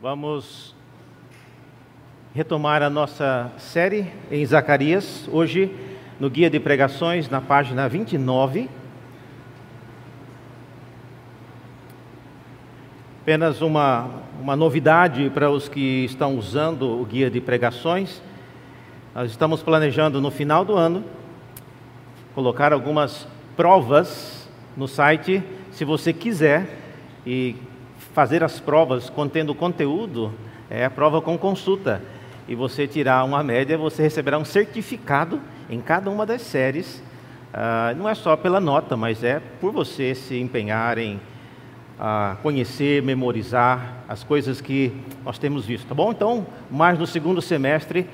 Vamos retomar a nossa série em Zacarias, hoje no guia de pregações, na página 29. Apenas uma, uma novidade para os que estão usando o guia de pregações. Nós estamos planejando no final do ano colocar algumas provas no site, se você quiser, e fazer as provas contendo conteúdo, é a prova com consulta. E você tirar uma média, você receberá um certificado em cada uma das séries. Ah, não é só pela nota, mas é por você se empenhar em conhecer, memorizar as coisas que nós temos visto, tá bom? Então, mais no segundo semestre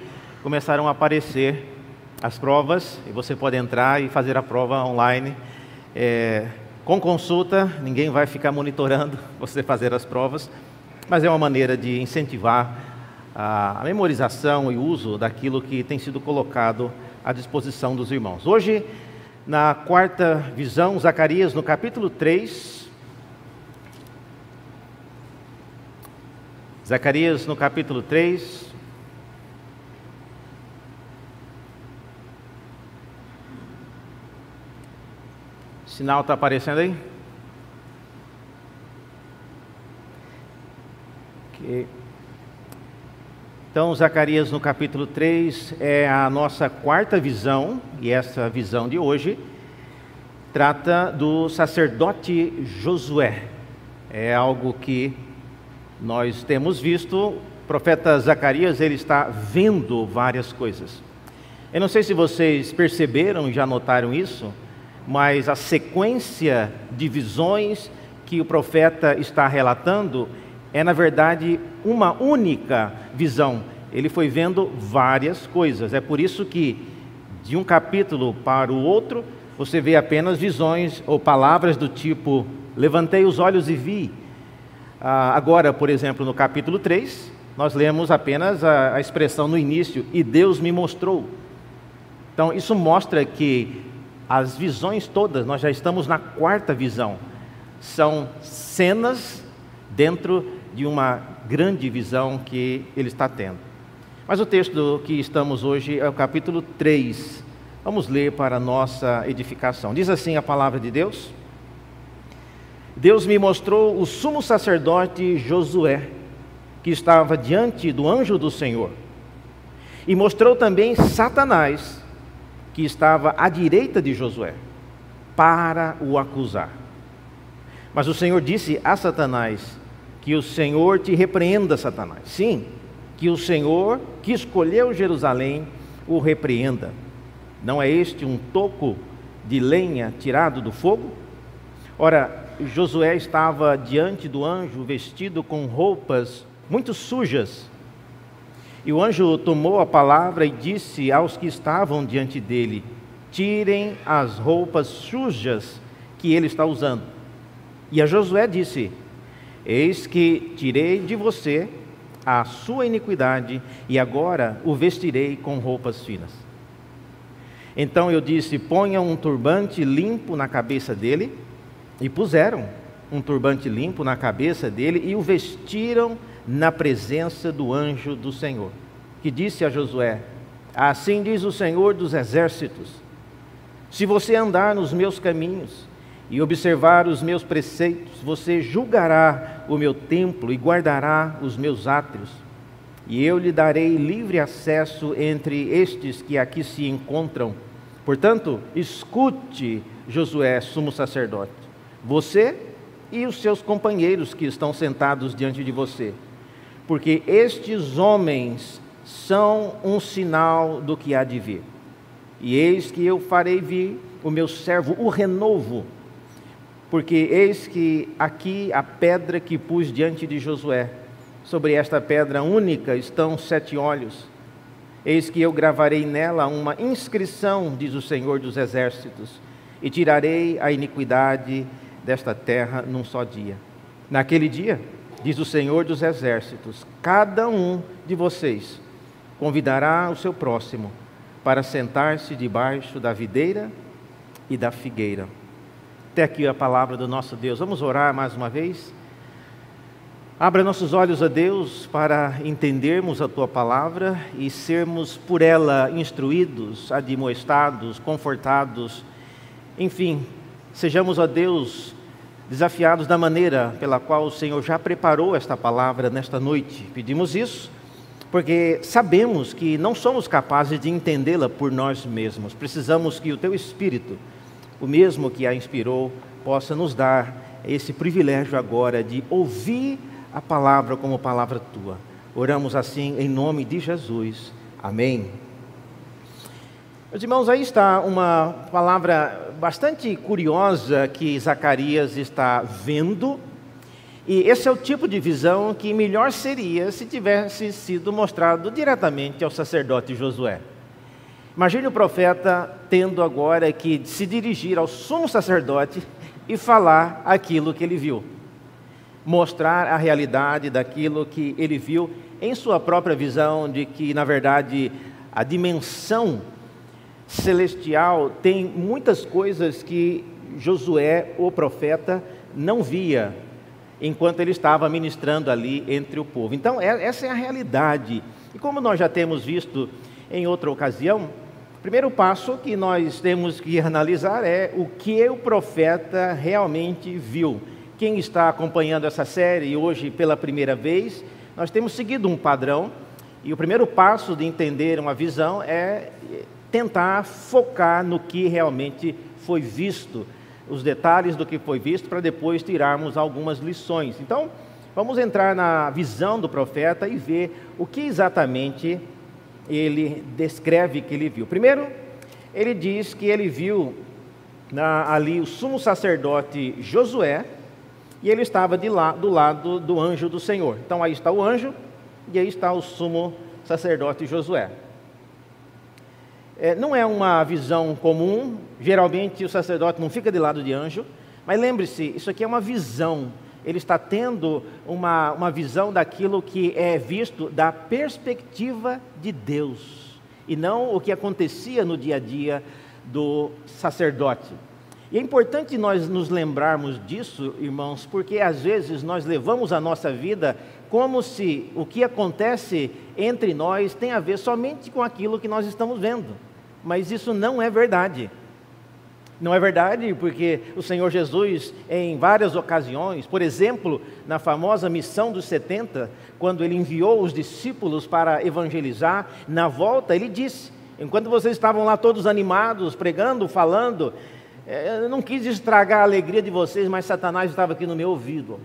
começaram a aparecer as provas e você pode entrar e fazer a prova online. É, com consulta, ninguém vai ficar monitorando você fazer as provas, mas é uma maneira de incentivar a memorização e uso daquilo que tem sido colocado à disposição dos irmãos. Hoje, na quarta visão, Zacarias, no capítulo 3. Zacarias, no capítulo 3, Sinal está aparecendo aí? Okay. Então, Zacarias no capítulo 3 é a nossa quarta visão, e essa visão de hoje trata do sacerdote Josué. É algo que nós temos visto, o profeta Zacarias, ele está vendo várias coisas. Eu não sei se vocês perceberam já notaram isso, mas a sequência de visões que o profeta está relatando é, na verdade, uma única visão. Ele foi vendo várias coisas. É por isso que, de um capítulo para o outro, você vê apenas visões ou palavras do tipo: levantei os olhos e vi. Ah, agora, por exemplo, no capítulo 3, nós lemos apenas a, a expressão no início: e Deus me mostrou. Então, isso mostra que as visões todas, nós já estamos na quarta visão, são cenas dentro de uma grande visão que ele está tendo. Mas o texto que estamos hoje é o capítulo 3. Vamos ler para nossa edificação. Diz assim a palavra de Deus: Deus me mostrou o sumo sacerdote Josué, que estava diante do anjo do Senhor, e mostrou também Satanás que estava à direita de Josué, para o acusar. Mas o Senhor disse a Satanás: Que o Senhor te repreenda, Satanás. Sim, que o Senhor, que escolheu Jerusalém, o repreenda. Não é este um toco de lenha tirado do fogo? Ora, Josué estava diante do anjo vestido com roupas muito sujas e o anjo tomou a palavra e disse aos que estavam diante dele: Tirem as roupas sujas que ele está usando. E a Josué disse: Eis que tirei de você a sua iniquidade e agora o vestirei com roupas finas. Então eu disse: Ponham um turbante limpo na cabeça dele. E puseram um turbante limpo na cabeça dele e o vestiram na presença do anjo do Senhor, que disse a Josué: Assim diz o Senhor dos exércitos: Se você andar nos meus caminhos e observar os meus preceitos, você julgará o meu templo e guardará os meus átrios. E eu lhe darei livre acesso entre estes que aqui se encontram. Portanto, escute, Josué, sumo sacerdote, você e os seus companheiros que estão sentados diante de você porque estes homens são um sinal do que há de vir. E eis que eu farei vir o meu servo, o renovo, porque eis que aqui a pedra que pus diante de Josué, sobre esta pedra única estão sete olhos. Eis que eu gravarei nela uma inscrição, diz o Senhor dos Exércitos, e tirarei a iniquidade desta terra num só dia. Naquele dia, diz o Senhor dos Exércitos: cada um de vocês convidará o seu próximo para sentar-se debaixo da videira e da figueira. Até aqui a palavra do nosso Deus. Vamos orar mais uma vez? Abra nossos olhos a Deus para entendermos a tua palavra e sermos por ela instruídos, admoestados, confortados. Enfim, sejamos a Deus desafiados da maneira pela qual o Senhor já preparou esta palavra nesta noite. Pedimos isso porque sabemos que não somos capazes de entendê-la por nós mesmos. Precisamos que o teu Espírito, o mesmo que a inspirou, possa nos dar esse privilégio agora de ouvir a palavra como palavra tua. Oramos assim em nome de Jesus. Amém. Meus irmãos, aí está uma palavra bastante curiosa que Zacarias está vendo. E esse é o tipo de visão que melhor seria se tivesse sido mostrado diretamente ao sacerdote Josué. Imagine o profeta tendo agora que se dirigir ao sumo sacerdote e falar aquilo que ele viu mostrar a realidade daquilo que ele viu em sua própria visão, de que, na verdade, a dimensão celestial tem muitas coisas que Josué, o profeta, não via enquanto ele estava ministrando ali entre o povo. Então, é, essa é a realidade. E como nós já temos visto em outra ocasião, o primeiro passo que nós temos que analisar é o que o profeta realmente viu quem está acompanhando essa série hoje pela primeira vez, nós temos seguido um padrão, e o primeiro passo de entender uma visão é tentar focar no que realmente foi visto, os detalhes do que foi visto, para depois tirarmos algumas lições. Então, vamos entrar na visão do profeta e ver o que exatamente ele descreve que ele viu. Primeiro, ele diz que ele viu na, ali o sumo sacerdote Josué, e ele estava do lado do anjo do Senhor. Então aí está o anjo e aí está o sumo sacerdote Josué. É, não é uma visão comum, geralmente o sacerdote não fica de lado de anjo, mas lembre-se, isso aqui é uma visão. Ele está tendo uma, uma visão daquilo que é visto da perspectiva de Deus, e não o que acontecia no dia a dia do sacerdote. E é importante nós nos lembrarmos disso, irmãos, porque às vezes nós levamos a nossa vida como se o que acontece entre nós tem a ver somente com aquilo que nós estamos vendo. Mas isso não é verdade. Não é verdade, porque o Senhor Jesus, em várias ocasiões, por exemplo, na famosa missão dos 70, quando ele enviou os discípulos para evangelizar, na volta ele disse: enquanto vocês estavam lá todos animados, pregando, falando, é, eu não quis estragar a alegria de vocês, mas Satanás estava aqui no meu ouvido,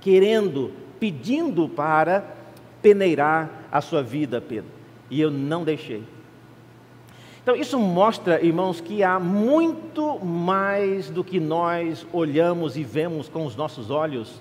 querendo, pedindo para peneirar a sua vida, Pedro. E eu não deixei. Então, isso mostra, irmãos, que há muito mais do que nós olhamos e vemos com os nossos olhos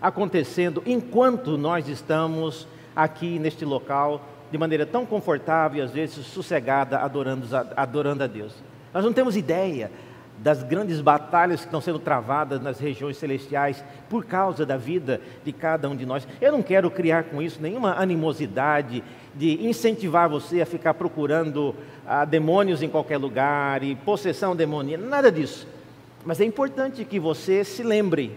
acontecendo enquanto nós estamos aqui neste local de maneira tão confortável e às vezes sossegada, adorando, adorando a Deus. Nós não temos ideia das grandes batalhas que estão sendo travadas nas regiões celestiais por causa da vida de cada um de nós. Eu não quero criar com isso nenhuma animosidade de incentivar você a ficar procurando ah, demônios em qualquer lugar e possessão demoníaca, nada disso. Mas é importante que você se lembre: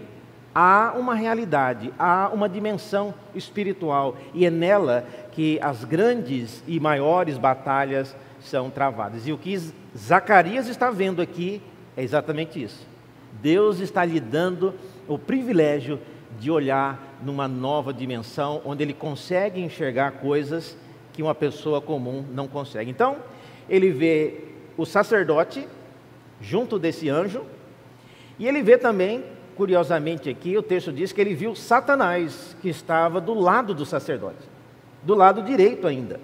há uma realidade, há uma dimensão espiritual e é nela que as grandes e maiores batalhas são travadas. E o que Zacarias está vendo aqui é exatamente isso. Deus está lhe dando o privilégio de olhar numa nova dimensão, onde ele consegue enxergar coisas que uma pessoa comum não consegue. Então, ele vê o sacerdote junto desse anjo, e ele vê também, curiosamente aqui, o texto diz que ele viu Satanás, que estava do lado do sacerdote, do lado direito ainda.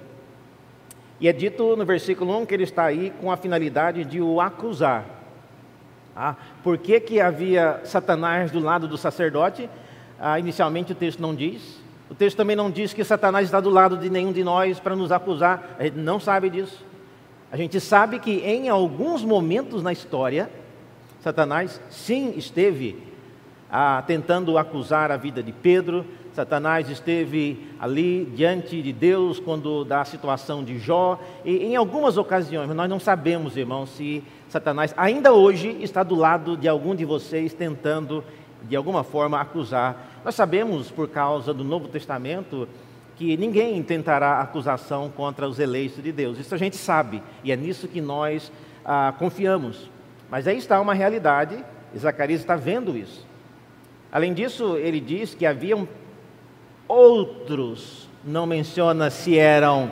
E é dito no versículo 1 que ele está aí com a finalidade de o acusar. Ah, por que, que havia Satanás do lado do sacerdote? Ah, inicialmente o texto não diz. O texto também não diz que Satanás está do lado de nenhum de nós para nos acusar. A gente não sabe disso. A gente sabe que em alguns momentos na história, Satanás sim esteve ah, tentando acusar a vida de Pedro, Satanás esteve ali diante de Deus quando da situação de Jó, e em algumas ocasiões, nós não sabemos, irmãos, se Satanás ainda hoje está do lado de algum de vocês tentando de alguma forma, acusar. Nós sabemos, por causa do Novo Testamento, que ninguém tentará acusação contra os eleitos de Deus. Isso a gente sabe, e é nisso que nós ah, confiamos. Mas aí está uma realidade, e Zacarias está vendo isso. Além disso, ele diz que haviam outros, não menciona se eram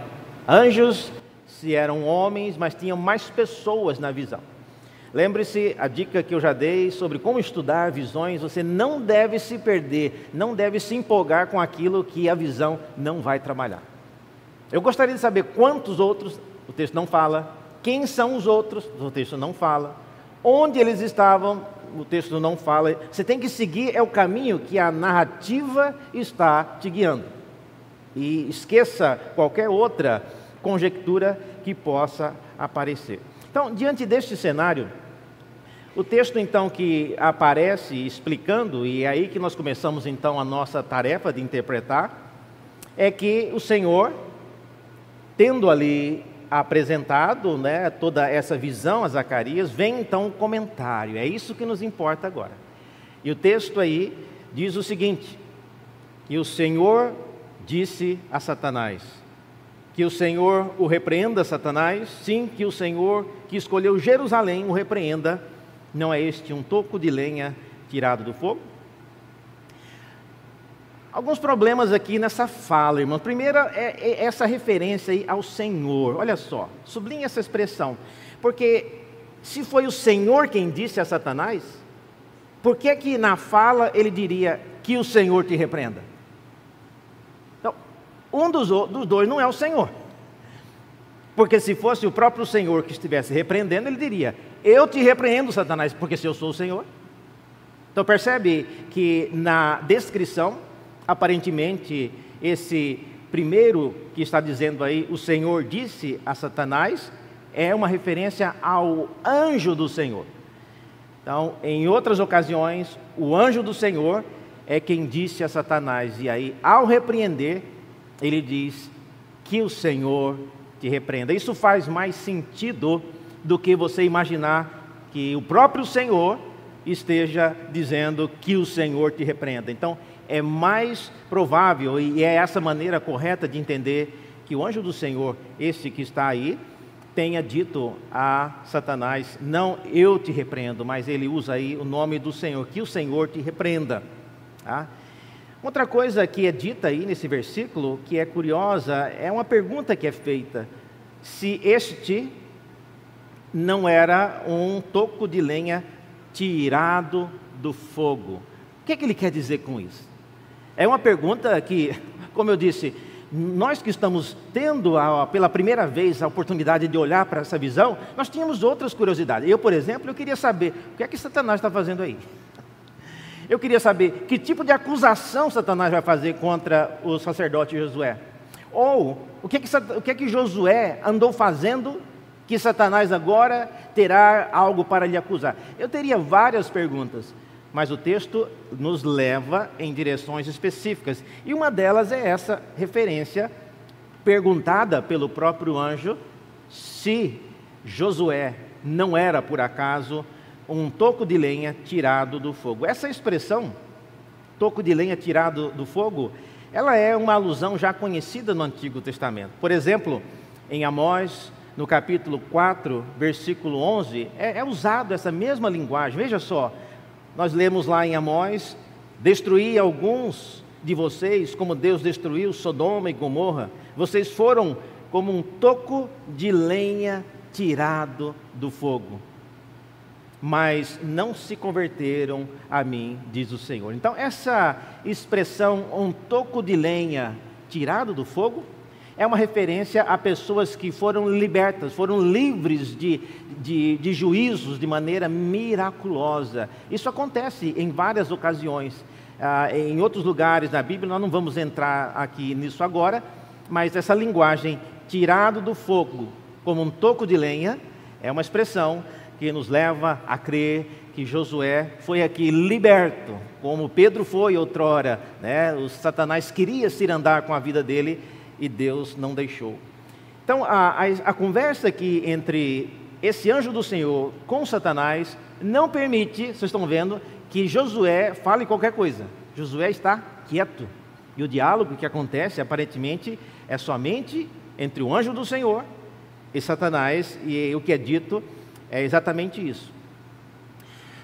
anjos, se eram homens, mas tinham mais pessoas na visão. Lembre-se a dica que eu já dei sobre como estudar visões. Você não deve se perder, não deve se empolgar com aquilo que a visão não vai trabalhar. Eu gostaria de saber quantos outros, o texto não fala, quem são os outros, o texto não fala, onde eles estavam, o texto não fala. Você tem que seguir é o caminho que a narrativa está te guiando. E esqueça qualquer outra conjectura que possa aparecer. Então, diante deste cenário, o texto então que aparece explicando, e é aí que nós começamos então a nossa tarefa de interpretar, é que o Senhor, tendo ali apresentado né, toda essa visão a Zacarias, vem então um comentário, é isso que nos importa agora. E o texto aí diz o seguinte: que o Senhor disse a Satanás, que o Senhor o repreenda, Satanás, sim, que o Senhor que escolheu Jerusalém o repreenda, não é este um toco de lenha tirado do fogo? Alguns problemas aqui nessa fala, irmão. Primeiro é, é essa referência aí ao Senhor. Olha só, sublinhe essa expressão. Porque se foi o Senhor quem disse a Satanás, por que que na fala ele diria que o Senhor te repreenda? Então, um dos, dos dois não é o Senhor. Porque se fosse o próprio Senhor que estivesse repreendendo, ele diria: Eu te repreendo, Satanás, porque se eu sou o Senhor. Então percebe que na descrição aparentemente, esse primeiro que está dizendo aí, o Senhor disse a Satanás, é uma referência ao anjo do Senhor. Então, em outras ocasiões, o anjo do Senhor é quem disse a Satanás, e aí, ao repreender, ele diz que o Senhor te repreenda. Isso faz mais sentido do que você imaginar que o próprio Senhor esteja dizendo que o Senhor te repreenda. Então, é mais provável, e é essa maneira correta de entender, que o anjo do Senhor, esse que está aí, tenha dito a Satanás: Não eu te repreendo, mas ele usa aí o nome do Senhor, que o Senhor te repreenda. Tá? Outra coisa que é dita aí nesse versículo, que é curiosa, é uma pergunta que é feita: se este não era um toco de lenha tirado do fogo. O que, é que ele quer dizer com isso? É uma pergunta que, como eu disse, nós que estamos tendo a, pela primeira vez a oportunidade de olhar para essa visão, nós tínhamos outras curiosidades. Eu, por exemplo, eu queria saber o que é que Satanás está fazendo aí. Eu queria saber que tipo de acusação Satanás vai fazer contra o sacerdote Josué. Ou o que é que, o que, é que Josué andou fazendo que Satanás agora terá algo para lhe acusar? Eu teria várias perguntas mas o texto nos leva em direções específicas. E uma delas é essa referência perguntada pelo próprio anjo se Josué não era por acaso um toco de lenha tirado do fogo. Essa expressão, toco de lenha tirado do fogo, ela é uma alusão já conhecida no Antigo Testamento. Por exemplo, em Amós, no capítulo 4, versículo 11, é, é usado essa mesma linguagem. Veja só, nós lemos lá em Amós: Destruí alguns de vocês, como Deus destruiu Sodoma e Gomorra. Vocês foram como um toco de lenha tirado do fogo. Mas não se converteram a mim, diz o Senhor. Então, essa expressão, um toco de lenha tirado do fogo, é uma referência a pessoas que foram libertas, foram livres de, de, de, juízos de maneira miraculosa. Isso acontece em várias ocasiões. Ah, em outros lugares da Bíblia, nós não vamos entrar aqui nisso agora, mas essa linguagem, tirado do fogo como um toco de lenha, é uma expressão que nos leva a crer que Josué foi aqui liberto, como Pedro foi outrora. Né? O Satanás queria se andar com a vida dele e Deus não deixou. Então, a, a, a conversa aqui entre esse anjo do Senhor com Satanás não permite, vocês estão vendo, que Josué fale qualquer coisa. Josué está quieto. E o diálogo que acontece, aparentemente, é somente entre o anjo do Senhor e Satanás, e o que é dito é exatamente isso.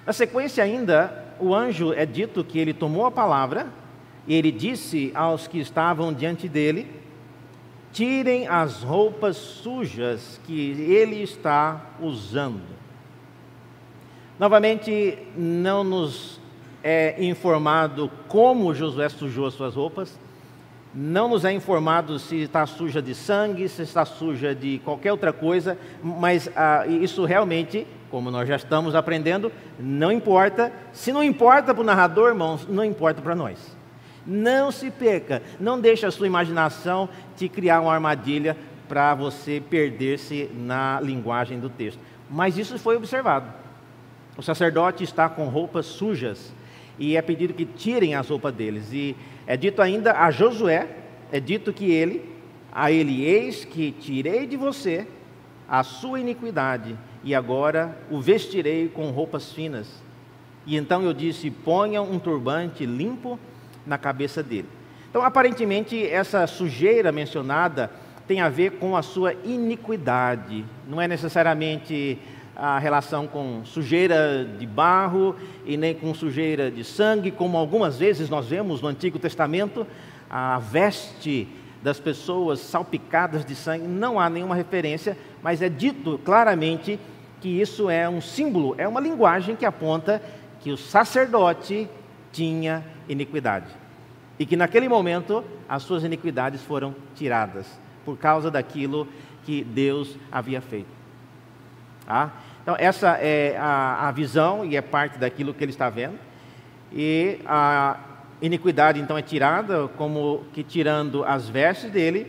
Na sequência, ainda, o anjo é dito que ele tomou a palavra e ele disse aos que estavam diante dele: tirem as roupas sujas que ele está usando. Novamente, não nos é informado como Josué sujou as suas roupas, não nos é informado se está suja de sangue, se está suja de qualquer outra coisa, mas ah, isso realmente, como nós já estamos aprendendo, não importa. Se não importa para o narrador, irmãos, não importa para nós. Não se perca, não deixe a sua imaginação te criar uma armadilha para você perder-se na linguagem do texto. Mas isso foi observado. O sacerdote está com roupas sujas e é pedido que tirem as roupas deles. E é dito ainda a Josué, é dito que ele, a ele eis que tirei de você a sua iniquidade e agora o vestirei com roupas finas. E então eu disse: ponha um turbante limpo na cabeça dele. Então, aparentemente, essa sujeira mencionada tem a ver com a sua iniquidade, não é necessariamente a relação com sujeira de barro e nem com sujeira de sangue, como algumas vezes nós vemos no Antigo Testamento, a veste das pessoas salpicadas de sangue, não há nenhuma referência, mas é dito claramente que isso é um símbolo, é uma linguagem que aponta que o sacerdote tinha iniquidade. E que naquele momento as suas iniquidades foram tiradas por causa daquilo que Deus havia feito. Tá? Então, essa é a, a visão e é parte daquilo que ele está vendo. E a iniquidade então é tirada, como que tirando as vestes dele,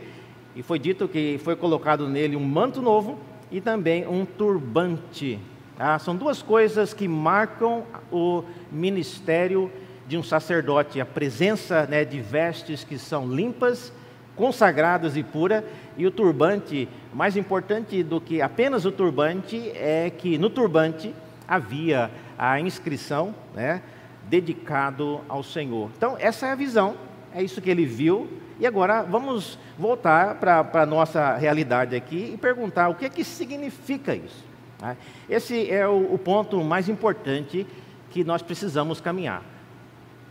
e foi dito que foi colocado nele um manto novo e também um turbante. Tá? São duas coisas que marcam o ministério de um sacerdote, a presença né, de vestes que são limpas, consagradas e puras, e o turbante, mais importante do que apenas o turbante, é que no turbante havia a inscrição, né, dedicado ao Senhor. Então, essa é a visão, é isso que ele viu. E agora vamos voltar para a nossa realidade aqui e perguntar o que é que significa isso. Né? Esse é o, o ponto mais importante que nós precisamos caminhar.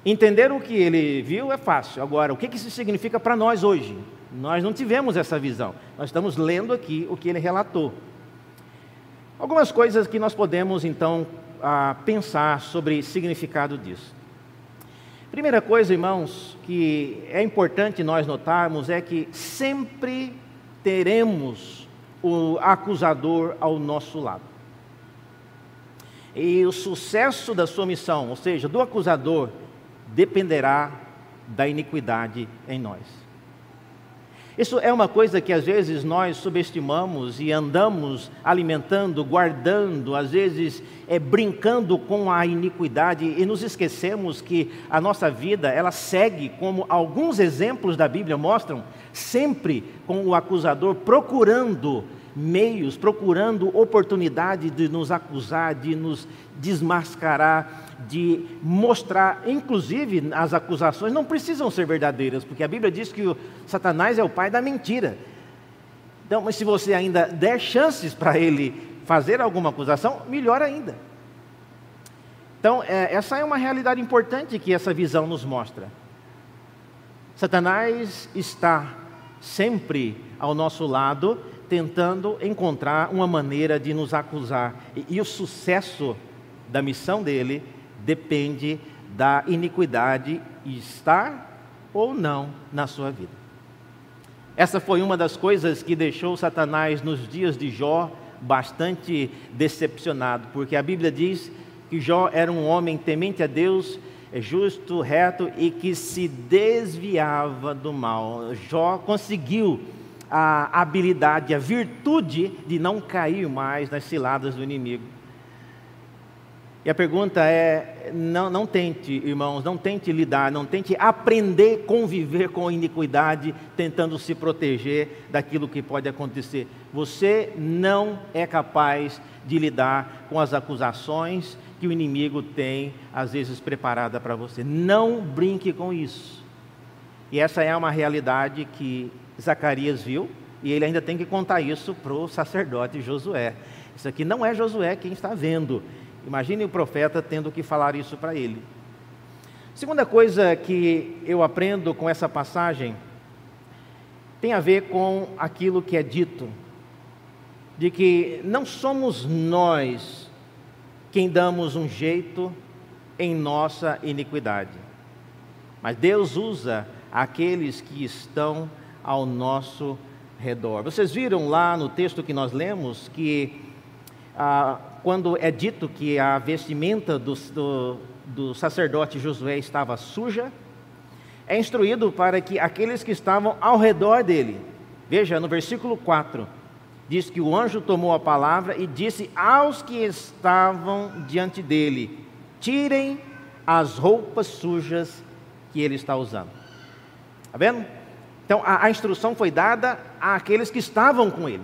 Entender o que ele viu é fácil. Agora, o que isso significa para nós hoje? Nós não tivemos essa visão. Nós estamos lendo aqui o que ele relatou. Algumas coisas que nós podemos então pensar sobre o significado disso. Primeira coisa, irmãos, que é importante nós notarmos é que sempre teremos o acusador ao nosso lado. E o sucesso da sua missão, ou seja, do acusador, dependerá da iniquidade em nós. Isso é uma coisa que às vezes nós subestimamos e andamos alimentando, guardando, às vezes é, brincando com a iniquidade e nos esquecemos que a nossa vida ela segue, como alguns exemplos da Bíblia mostram, sempre com o acusador procurando meios, procurando oportunidade de nos acusar, de nos desmascarar, de mostrar, inclusive as acusações não precisam ser verdadeiras, porque a Bíblia diz que Satanás é o pai da mentira. Então, mas se você ainda der chances para ele fazer alguma acusação, melhor ainda. Então, é, essa é uma realidade importante que essa visão nos mostra. Satanás está sempre ao nosso lado, tentando encontrar uma maneira de nos acusar. E, e o sucesso da missão dele depende da iniquidade estar ou não na sua vida. Essa foi uma das coisas que deixou Satanás nos dias de Jó bastante decepcionado, porque a Bíblia diz que Jó era um homem temente a Deus, justo, reto e que se desviava do mal. Jó conseguiu a habilidade, a virtude de não cair mais nas ciladas do inimigo. E a pergunta é: não, não tente, irmãos, não tente lidar, não tente aprender a conviver com a iniquidade, tentando se proteger daquilo que pode acontecer. Você não é capaz de lidar com as acusações que o inimigo tem, às vezes, preparada para você. Não brinque com isso. E essa é uma realidade que Zacarias viu, e ele ainda tem que contar isso para o sacerdote Josué. Isso aqui não é Josué quem está vendo. Imagine o profeta tendo que falar isso para ele. Segunda coisa que eu aprendo com essa passagem tem a ver com aquilo que é dito, de que não somos nós quem damos um jeito em nossa iniquidade, mas Deus usa aqueles que estão ao nosso redor. Vocês viram lá no texto que nós lemos que ah, quando é dito que a vestimenta do, do, do sacerdote Josué estava suja, é instruído para que aqueles que estavam ao redor dele, veja no versículo 4, diz que o anjo tomou a palavra e disse aos que estavam diante dele: tirem as roupas sujas que ele está usando. Está vendo? Então a, a instrução foi dada àqueles que estavam com ele.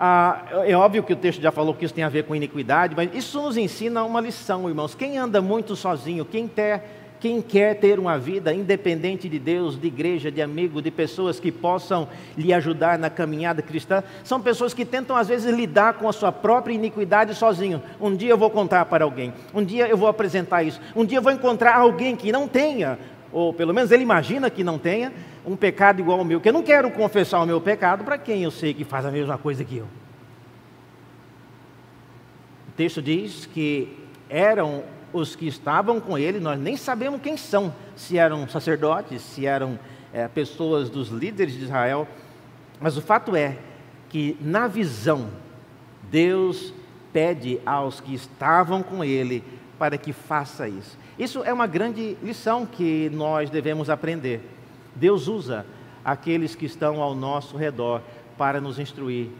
Ah, é óbvio que o texto já falou que isso tem a ver com iniquidade, mas isso nos ensina uma lição, irmãos. Quem anda muito sozinho, quem, ter, quem quer ter uma vida independente de Deus, de igreja, de amigo, de pessoas que possam lhe ajudar na caminhada cristã, são pessoas que tentam às vezes lidar com a sua própria iniquidade sozinho. Um dia eu vou contar para alguém, um dia eu vou apresentar isso, um dia eu vou encontrar alguém que não tenha, ou pelo menos ele imagina que não tenha, um pecado igual ao meu, que eu não quero confessar o meu pecado para quem eu sei que faz a mesma coisa que eu. O texto diz que eram os que estavam com ele, nós nem sabemos quem são, se eram sacerdotes, se eram é, pessoas dos líderes de Israel, mas o fato é que na visão, Deus pede aos que estavam com ele para que faça isso. Isso é uma grande lição que nós devemos aprender. Deus usa aqueles que estão ao nosso redor para nos instruir,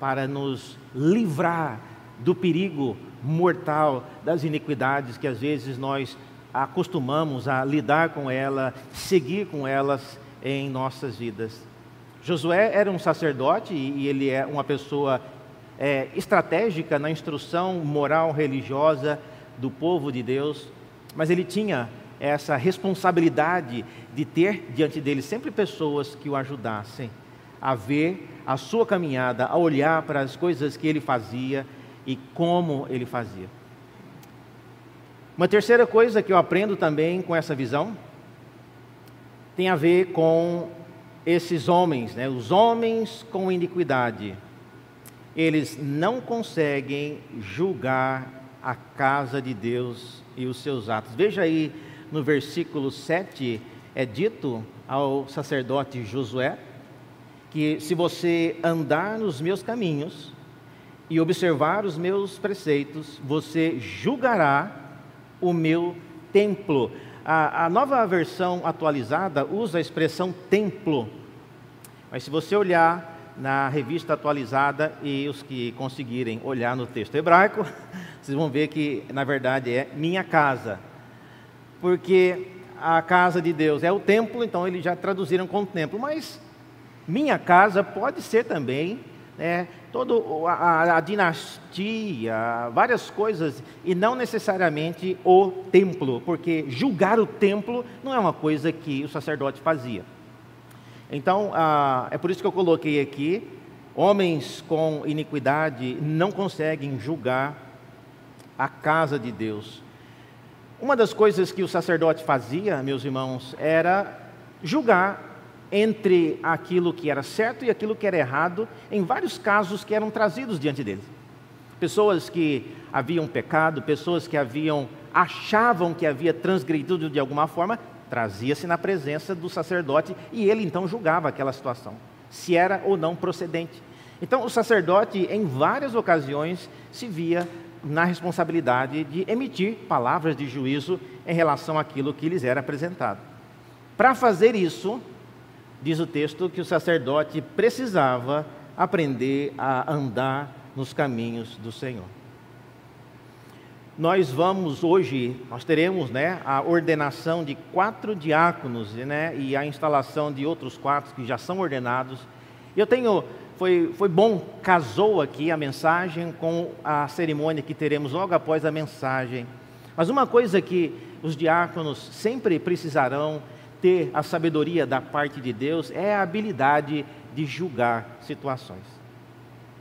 para nos livrar do perigo mortal das iniquidades que às vezes nós acostumamos a lidar com ela, seguir com elas em nossas vidas. Josué era um sacerdote e ele é uma pessoa é, estratégica na instrução moral religiosa do povo de Deus, mas ele tinha essa responsabilidade de ter diante dele sempre pessoas que o ajudassem a ver a sua caminhada, a olhar para as coisas que ele fazia e como ele fazia. Uma terceira coisa que eu aprendo também com essa visão tem a ver com esses homens, né? os homens com iniquidade. Eles não conseguem julgar a casa de Deus e os seus atos. Veja aí no versículo 7, é dito ao sacerdote Josué que se você andar nos meus caminhos e observar os meus preceitos, você julgará o meu templo. A, a, nova versão atualizada usa a expressão templo, mas se você olhar na revista atualizada e os que conseguirem olhar no texto hebraico, vocês vão ver que na verdade é minha casa porque a casa de Deus é o templo, então eles já traduziram como templo, mas minha casa pode ser também né, toda a, a, dinastia, várias coisas, e não necessariamente o templo, porque julgar o templo não é uma coisa que o sacerdote fazia. Então, ah, é por isso que eu coloquei aqui: homens com iniquidade não conseguem julgar a casa de Deus. Uma das coisas que o sacerdote fazia, meus irmãos, era julgar entre aquilo que era certo e aquilo que era errado, em vários casos que eram trazidos diante dele. Pessoas que haviam pecado, pessoas que haviam achavam que havia transgredido de alguma forma, trazia-se na presença do sacerdote e ele então julgava aquela situação, se era ou não procedente. Então, o sacerdote, em várias ocasiões, se via na responsabilidade de emitir palavras de juízo em relação àquilo que lhes era apresentado. Para fazer isso, diz o texto que o sacerdote precisava aprender a andar nos caminhos do Senhor. Nós vamos hoje, nós teremos né, a ordenação de quatro diáconos né, e a instalação de outros quatro que já são ordenados. Eu tenho foi, foi bom, casou aqui a mensagem com a cerimônia que teremos logo após a mensagem. Mas uma coisa que os diáconos sempre precisarão ter a sabedoria da parte de Deus é a habilidade de julgar situações.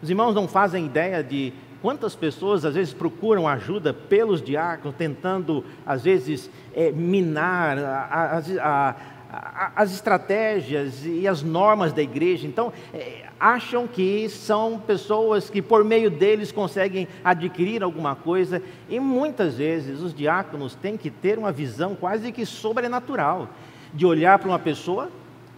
Os irmãos não fazem ideia de quantas pessoas às vezes procuram ajuda pelos diáconos, tentando às vezes é, minar a, a, a as estratégias e as normas da igreja. Então, é, acham que são pessoas que por meio deles conseguem adquirir alguma coisa, e muitas vezes os diáconos têm que ter uma visão quase que sobrenatural de olhar para uma pessoa,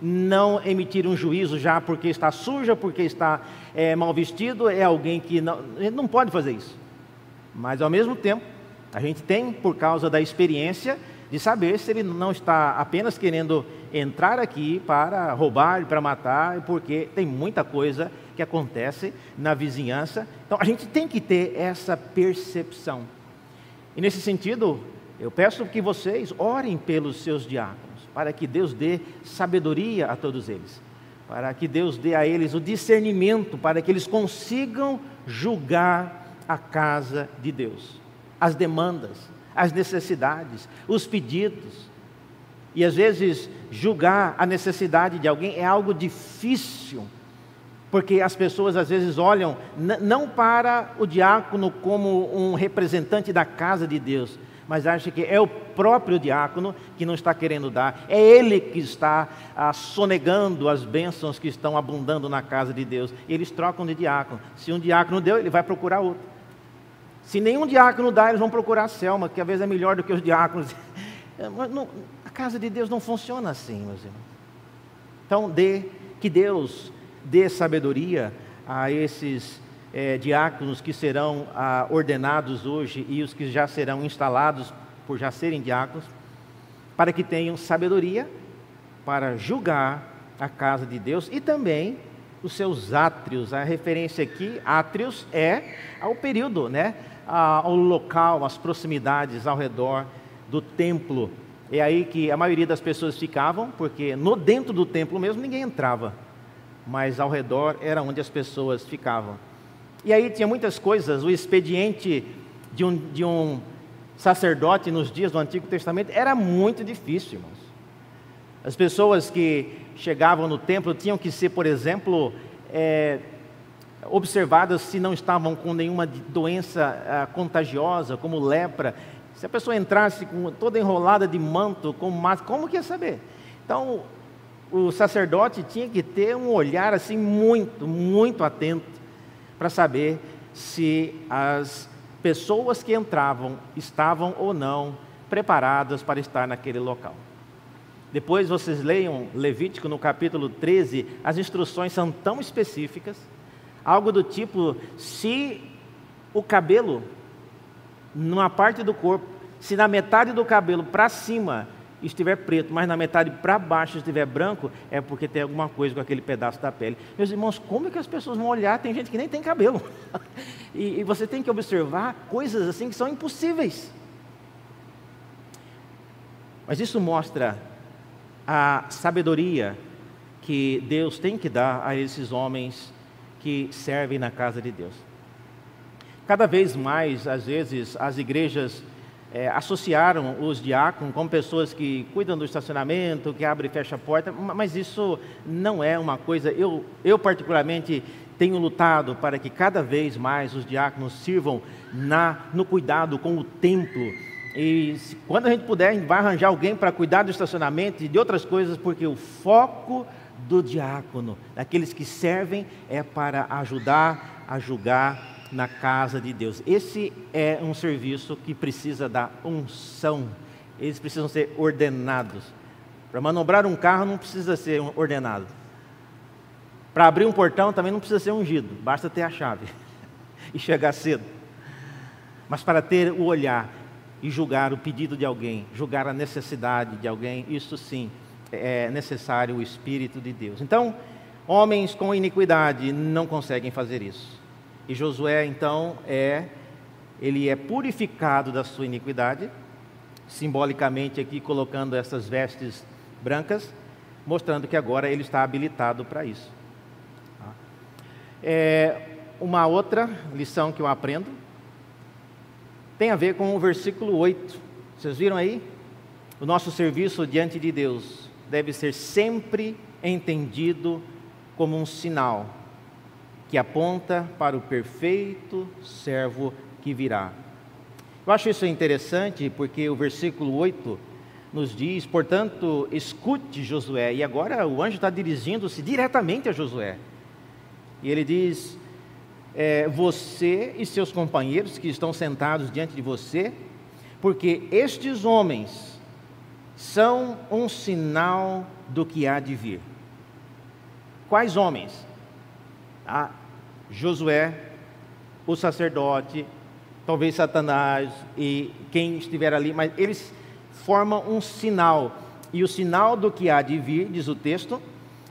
não emitir um juízo já porque está suja, porque está é, mal vestido, é alguém que não, não pode fazer isso. Mas ao mesmo tempo, a gente tem, por causa da experiência, de saber se ele não está apenas querendo entrar aqui para roubar, para matar, porque tem muita coisa que acontece na vizinhança. Então a gente tem que ter essa percepção. E nesse sentido, eu peço que vocês orem pelos seus diáconos, para que Deus dê sabedoria a todos eles, para que Deus dê a eles o discernimento, para que eles consigam julgar a casa de Deus, as demandas, as necessidades, os pedidos. E às vezes julgar a necessidade de alguém é algo difícil, porque as pessoas às vezes olham não para o diácono como um representante da casa de Deus, mas acham que é o próprio diácono que não está querendo dar, é ele que está ah, sonegando as bênçãos que estão abundando na casa de Deus. E eles trocam de diácono. Se um diácono deu, ele vai procurar outro. Se nenhum diácono dá, eles vão procurar a Selma, que às vezes é melhor do que os diáconos. A casa de Deus não funciona assim, meus irmãos. Então, dê, que Deus dê sabedoria a esses é, diáconos que serão ah, ordenados hoje e os que já serão instalados por já serem diáconos, para que tenham sabedoria para julgar a casa de Deus e também os seus átrios. A referência aqui, átrios, é ao período, né? Ao local, às proximidades ao redor do templo. É aí que a maioria das pessoas ficavam, porque no dentro do templo mesmo ninguém entrava, mas ao redor era onde as pessoas ficavam. E aí tinha muitas coisas, o expediente de um, de um sacerdote nos dias do Antigo Testamento era muito difícil, irmãos. As pessoas que chegavam no templo tinham que ser, por exemplo, é, observadas se não estavam com nenhuma doença ah, contagiosa, como lepra. Se a pessoa entrasse com, toda enrolada de manto, com máscara, como que ia saber? Então, o sacerdote tinha que ter um olhar assim muito, muito atento para saber se as pessoas que entravam estavam ou não preparadas para estar naquele local. Depois vocês leiam Levítico no capítulo 13, as instruções são tão específicas Algo do tipo: se o cabelo, numa parte do corpo, se na metade do cabelo para cima estiver preto, mas na metade para baixo estiver branco, é porque tem alguma coisa com aquele pedaço da pele. Meus irmãos, como é que as pessoas vão olhar? Tem gente que nem tem cabelo. e, e você tem que observar coisas assim que são impossíveis. Mas isso mostra a sabedoria que Deus tem que dar a esses homens que servem na casa de Deus. Cada vez mais, às vezes, as igrejas é, associaram os diáconos com pessoas que cuidam do estacionamento, que abrem e fecham a porta, mas isso não é uma coisa. Eu, eu particularmente, tenho lutado para que cada vez mais os diáconos sirvam na, no cuidado com o templo. E quando a gente puder, a gente vai arranjar alguém para cuidar do estacionamento e de outras coisas, porque o foco do diácono, daqueles que servem, é para ajudar a julgar na casa de Deus. Esse é um serviço que precisa da unção, eles precisam ser ordenados. Para manobrar um carro não precisa ser ordenado. Para abrir um portão também não precisa ser ungido, basta ter a chave e chegar cedo. Mas para ter o olhar e julgar o pedido de alguém, julgar a necessidade de alguém, isso sim é necessário o Espírito de Deus. Então, homens com iniquidade não conseguem fazer isso. E Josué, então, é ele é purificado da sua iniquidade, simbolicamente aqui colocando essas vestes brancas, mostrando que agora ele está habilitado para isso. Tá? É, uma outra lição que eu aprendo tem a ver com o versículo 8. Vocês viram aí? O nosso serviço diante de Deus deve ser sempre entendido como um sinal que aponta para o perfeito servo que virá. Eu acho isso interessante porque o versículo 8 nos diz, portanto, escute Josué. E agora o anjo está dirigindo-se diretamente a Josué. E ele diz: é, Você e seus companheiros que estão sentados diante de você, porque estes homens são um sinal do que há de vir. Quais homens? Ah, Josué, o sacerdote, talvez Satanás e quem estiver ali, mas eles formam um sinal. E o sinal do que há de vir, diz o texto,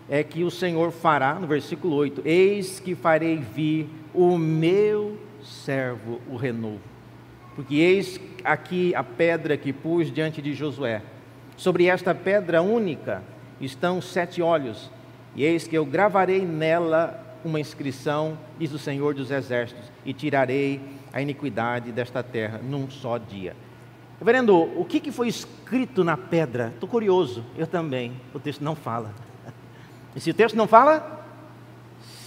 é que o Senhor fará, no versículo 8: Eis que farei vir o meu servo, o renovo. Porque eis aqui a pedra que pus diante de Josué. Sobre esta pedra única estão sete olhos, e eis que eu gravarei nela uma inscrição, diz o Senhor dos Exércitos, e tirarei a iniquidade desta terra num só dia. Reverendo, o que, que foi escrito na pedra? Estou curioso, eu também. O texto não fala. E se o texto não fala,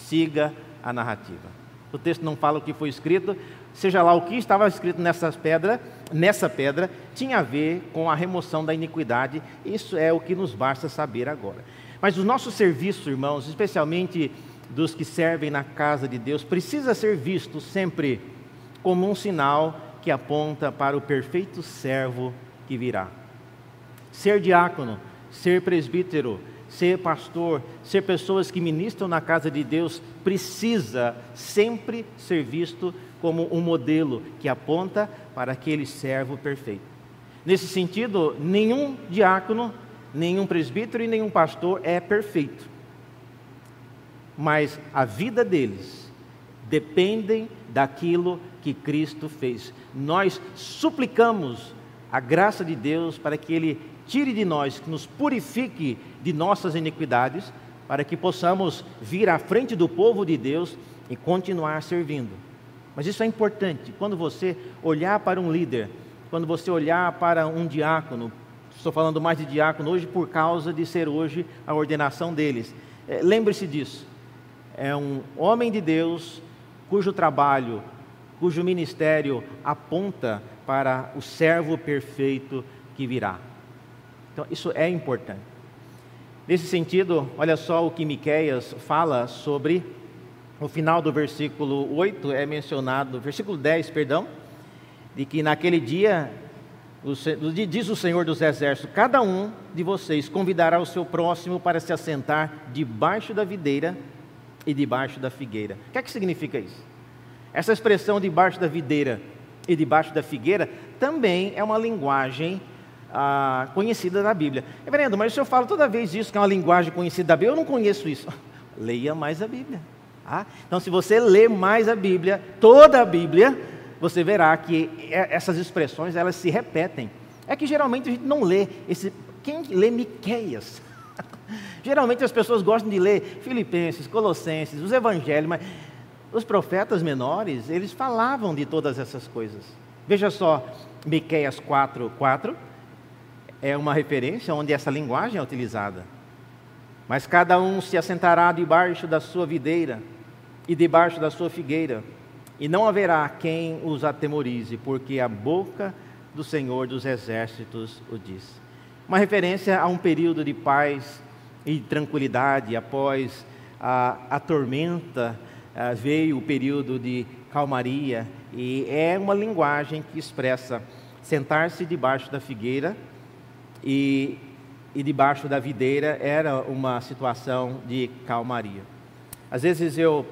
siga a narrativa. O texto não fala o que foi escrito, seja lá o que estava escrito nessas pedras, nessa pedra, tinha a ver com a remoção da iniquidade. Isso é o que nos basta saber agora. Mas o nosso serviço, irmãos, especialmente dos que servem na casa de Deus, precisa ser visto sempre como um sinal que aponta para o perfeito servo que virá. Ser diácono, ser presbítero, ser pastor, ser pessoas que ministram na casa de Deus, precisa sempre ser visto como um modelo que aponta para aquele servo perfeito. Nesse sentido, nenhum diácono, nenhum presbítero e nenhum pastor é perfeito. Mas a vida deles dependem daquilo que Cristo fez. Nós suplicamos a graça de Deus para que Ele tire de nós, que nos purifique de nossas iniquidades, para que possamos vir à frente do povo de Deus e continuar servindo. Mas isso é importante, quando você olhar para um líder, quando você olhar para um diácono, estou falando mais de diácono hoje por causa de ser hoje a ordenação deles. É, Lembre-se disso. É um homem de Deus cujo trabalho, cujo ministério aponta para o servo perfeito que virá. Então, isso é importante. Nesse sentido, olha só o que Miqueias fala sobre o final do versículo 8 é mencionado, versículo 10, perdão, de que naquele dia diz o Senhor dos Exércitos: cada um de vocês convidará o seu próximo para se assentar debaixo da videira e debaixo da figueira. O que é que significa isso? Essa expressão debaixo da videira e debaixo da figueira também é uma linguagem ah, conhecida da Bíblia. Reverendo, mas o senhor fala toda vez isso, que é uma linguagem conhecida da Bíblia, eu não conheço isso. Leia mais a Bíblia. Ah? Então, se você ler mais a Bíblia, toda a Bíblia, você verá que essas expressões elas se repetem. É que geralmente a gente não lê esse. Quem lê Miqueias? geralmente as pessoas gostam de ler Filipenses, Colossenses, os Evangelhos, mas os profetas menores, eles falavam de todas essas coisas. Veja só, Miqueias 4, 4 é uma referência onde essa linguagem é utilizada. Mas cada um se assentará debaixo da sua videira e debaixo da sua figueira, e não haverá quem os atemorize, porque a boca do Senhor dos exércitos o diz. Uma referência a um período de paz e tranquilidade após a, a tormenta ah, veio o período de calmaria e é uma linguagem que expressa sentar-se debaixo da figueira e, e debaixo da videira era uma situação de calmaria. Às vezes eu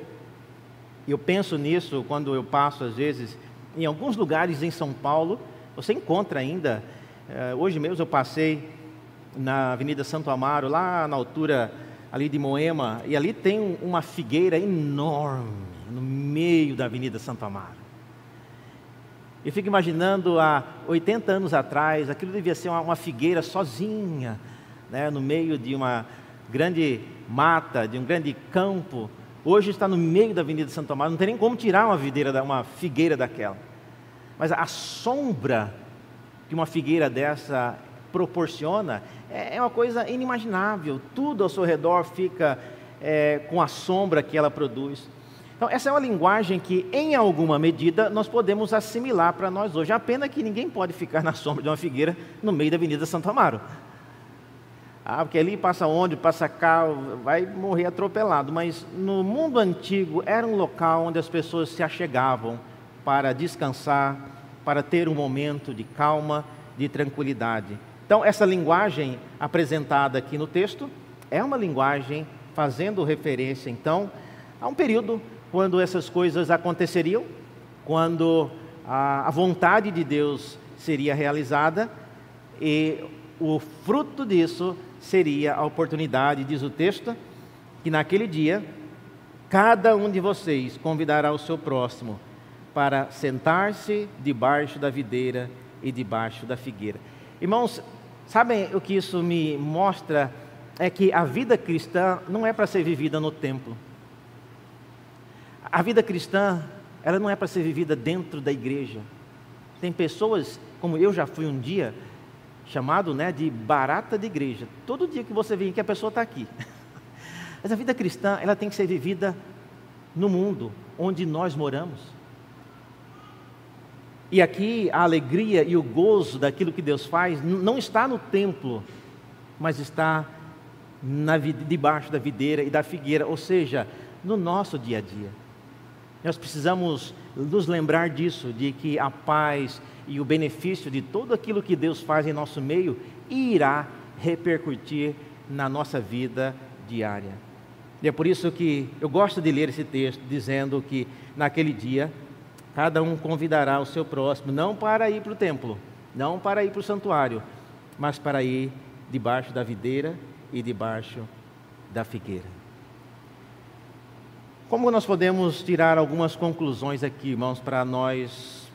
eu penso nisso quando eu passo às vezes em alguns lugares em São Paulo, você encontra ainda. Eh, hoje mesmo eu passei na Avenida Santo Amaro, lá na altura ali de Moema, e ali tem uma figueira enorme no meio da Avenida Santo Amaro. Eu fico imaginando há 80 anos atrás, aquilo devia ser uma, figueira sozinha, né, no meio de uma grande mata, de um grande campo, Hoje está no meio da Avenida Santo Amaro, não tem nem como tirar uma, videira, uma figueira daquela. Mas a sombra que uma figueira dessa proporciona é, é uma coisa inimaginável. Tudo ao seu redor fica é, com a sombra que ela produz. Então, essa é uma linguagem que, em alguma medida, nós podemos assimilar para nós hoje. A pena que ninguém pode ficar na sombra de uma figueira no meio da Avenida Santo Amaro. Ah, porque ali passa onde, passa cá, vai morrer atropelado. Mas no mundo antigo era um local onde as pessoas se achegavam para descansar, para ter um momento de calma, de tranquilidade. Então, essa linguagem apresentada aqui no texto é uma linguagem fazendo referência, então, a um período quando essas coisas aconteceriam, quando a, vontade de Deus seria realizada e o fruto disso seria a oportunidade, diz o texto, que naquele dia cada um de vocês convidará o seu próximo para sentar-se debaixo da videira e debaixo da figueira. Irmãos, sabem o que isso me mostra? É que a vida cristã não é para ser vivida no templo. A vida cristã, ela não é para ser vivida dentro da igreja. Tem pessoas, como eu já fui um dia, chamado né, de barata de igreja. Todo dia que você vem aqui, a pessoa está aqui. Mas a vida cristã, ela tem que ser vivida no mundo onde nós moramos. E aqui a alegria e o gozo daquilo que Deus faz não está no templo, mas está na, debaixo da videira e da figueira, ou seja, no nosso dia a dia. Nós precisamos nos lembrar disso, de que a paz e o benefício de tudo aquilo que Deus faz em nosso meio irá repercutir na nossa vida diária. E é por isso que eu gosto de ler esse texto dizendo que naquele dia cada um convidará o seu próximo, não para ir para o templo, não para ir para o santuário, mas para ir debaixo da videira e debaixo da figueira. Como nós podemos tirar algumas conclusões aqui, irmãos, para nós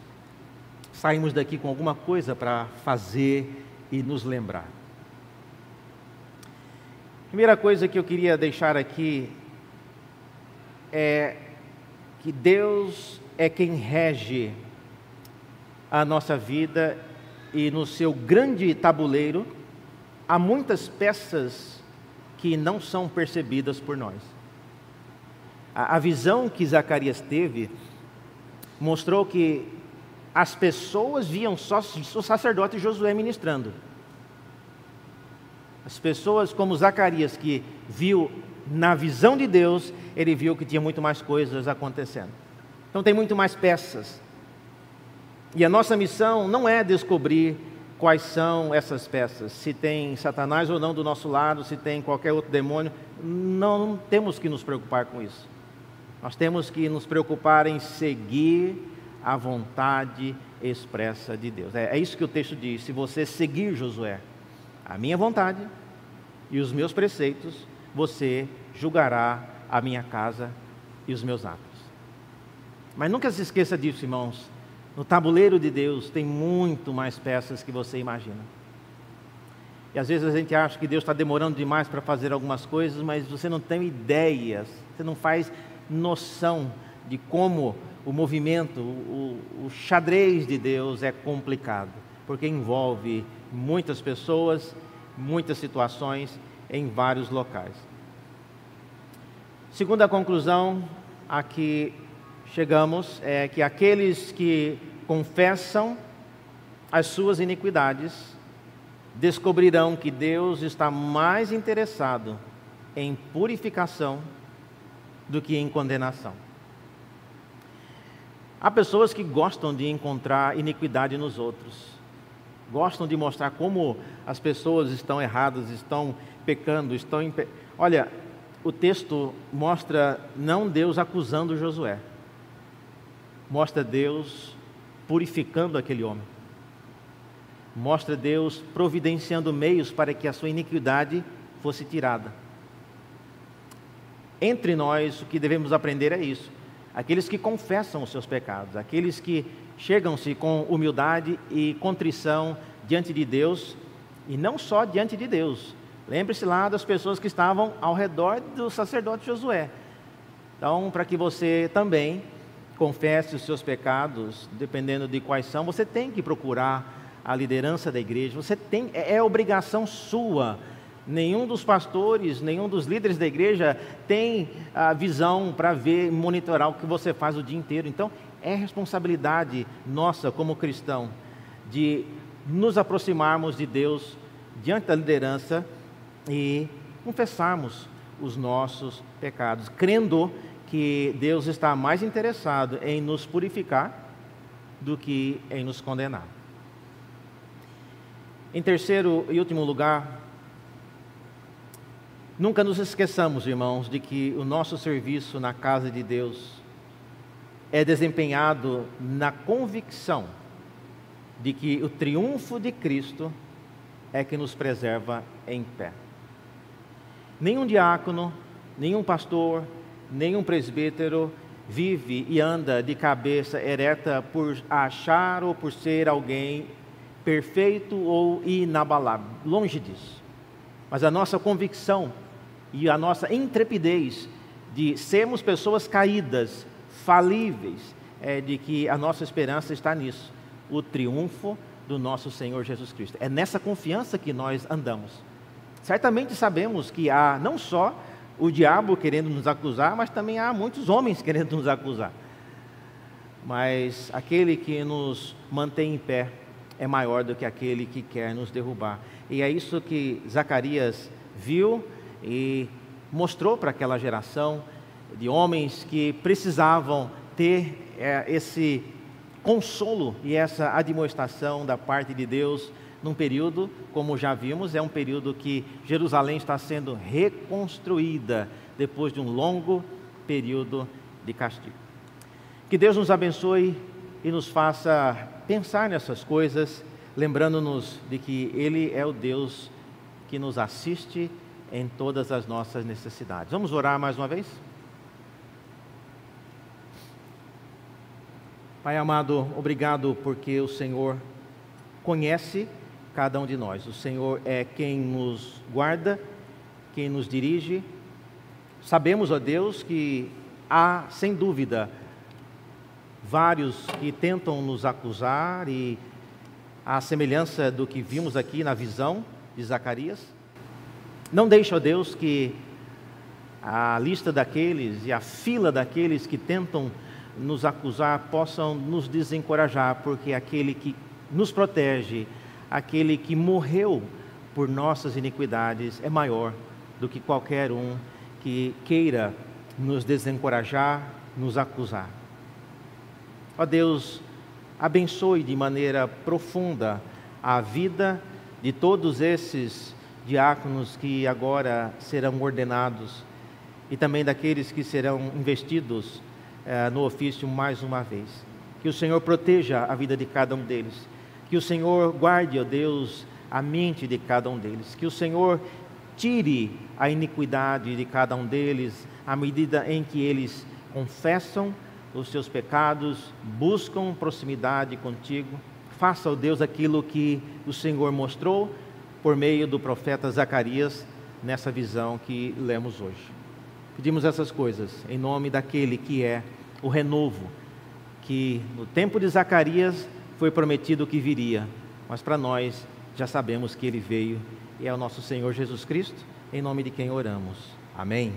sairmos daqui com alguma coisa para fazer e nos lembrar? Primeira coisa que eu queria deixar aqui é que Deus é quem rege a nossa vida e no seu grande tabuleiro há muitas peças que não são percebidas por nós. A, a visão que Zacarias teve mostrou que as pessoas viam só o sacerdote Josué ministrando. As pessoas como Zacarias, que viu na visão de Deus, ele viu que tinha muito mais coisas acontecendo. Então tem muito mais peças. E a nossa missão não é descobrir quais são essas peças, se tem Satanás ou não do nosso lado, se tem qualquer outro demônio, não, não temos que nos preocupar com isso. Nós temos que nos preocupar em seguir a vontade expressa de Deus. É, é isso que o texto diz. Se você seguir Josué, a minha vontade e os meus preceitos, você julgará a minha casa e os meus atos. Mas nunca se esqueça disso, irmãos. No tabuleiro de Deus tem muito mais peças que você imagina. E às vezes a gente acha que Deus está demorando demais para fazer algumas coisas, mas você não tem ideias, você não faz noção de como o movimento, o, o xadrez de Deus é complicado, porque envolve muitas pessoas, muitas situações em vários locais. Segunda conclusão a que chegamos é que aqueles que confessam as suas iniquidades descobrirão que Deus está mais interessado em purificação do que em condenação. Há pessoas que gostam de encontrar iniquidade nos outros, gostam de mostrar como as pessoas estão erradas, estão pecando, estão. Olha, o texto mostra não Deus acusando Josué, mostra Deus purificando aquele homem, mostra Deus providenciando meios para que a sua iniquidade fosse tirada entre nós, o que devemos aprender é isso. Aqueles que confessam os seus pecados, aqueles que chegam-se com humildade e contrição diante de Deus, e não só diante de Deus. Lembre-se lá das pessoas que estavam ao redor do sacerdote Josué. Então, para que você também confesse os seus pecados, dependendo de quais são, você tem que procurar a liderança da igreja. Você tem é, é obrigação sua. Nenhum dos pastores, nenhum dos líderes da igreja tem a visão para ver, monitorar o que você faz o dia inteiro. Então, é responsabilidade nossa como cristão de nos aproximarmos de Deus diante da liderança e confessarmos os nossos pecados, crendo que Deus está mais interessado em nos purificar do que em nos condenar. Em terceiro e último lugar, nunca nos esqueçamos, irmãos, de que o nosso serviço na casa de Deus é desempenhado na convicção de que o triunfo de Cristo é que nos preserva em pé. Nenhum diácono, nenhum pastor, nenhum presbítero vive e anda de cabeça ereta por achar ou por ser alguém perfeito ou inabalável. Longe disso. Mas a nossa convicção e a nossa intrepidez de sermos pessoas caídas, falíveis, é de que a nossa esperança está nisso o triunfo do nosso Senhor Jesus Cristo. É nessa confiança que nós andamos. Certamente sabemos que há não só o diabo querendo nos acusar, mas também há muitos homens querendo nos acusar. Mas aquele que nos mantém em pé é maior do que aquele que quer nos derrubar. E é isso que Zacarias viu e mostrou para aquela geração de homens que precisavam ter é, esse consolo e essa admoestação da parte de Deus num período, como já vimos, é um período que Jerusalém está sendo reconstruída depois de um longo período de castigo. Que Deus nos abençoe e nos faça pensar nessas coisas, lembrando-nos de que Ele é o Deus que nos assiste em todas as nossas necessidades. Vamos orar mais uma vez? Pai amado, obrigado porque o Senhor conhece cada um de nós. O Senhor é quem nos guarda, quem nos dirige. Sabemos, ó Deus, que há, sem dúvida, vários que tentam nos acusar e à semelhança do que vimos aqui na visão de Zacarias. Não deixe, ó Deus, que a lista daqueles e a fila daqueles que tentam nos acusar possam nos desencorajar, porque aquele que nos protege, aquele que morreu por nossas iniquidades é maior do que qualquer um que queira nos desencorajar, nos acusar. Ó Deus, abençoe de maneira profunda a vida de todos esses diáconos que agora serão ordenados e também daqueles que serão investidos eh, no ofício mais uma vez. Que o Senhor proteja a vida de cada um deles que o Senhor guarde, ó Deus, a mente de cada um deles. Que o Senhor tire a iniquidade de cada um deles à medida em que eles confessam os seus pecados, buscam proximidade contigo. Faça, ó Deus, aquilo que o Senhor mostrou por meio do profeta Zacarias nessa visão que lemos hoje. Pedimos essas coisas em nome daquele que é o renovo, que no tempo de Zacarias foi prometido que viria, mas para nós já sabemos que ele veio e é o nosso Senhor Jesus Cristo, em nome de quem oramos. Amém.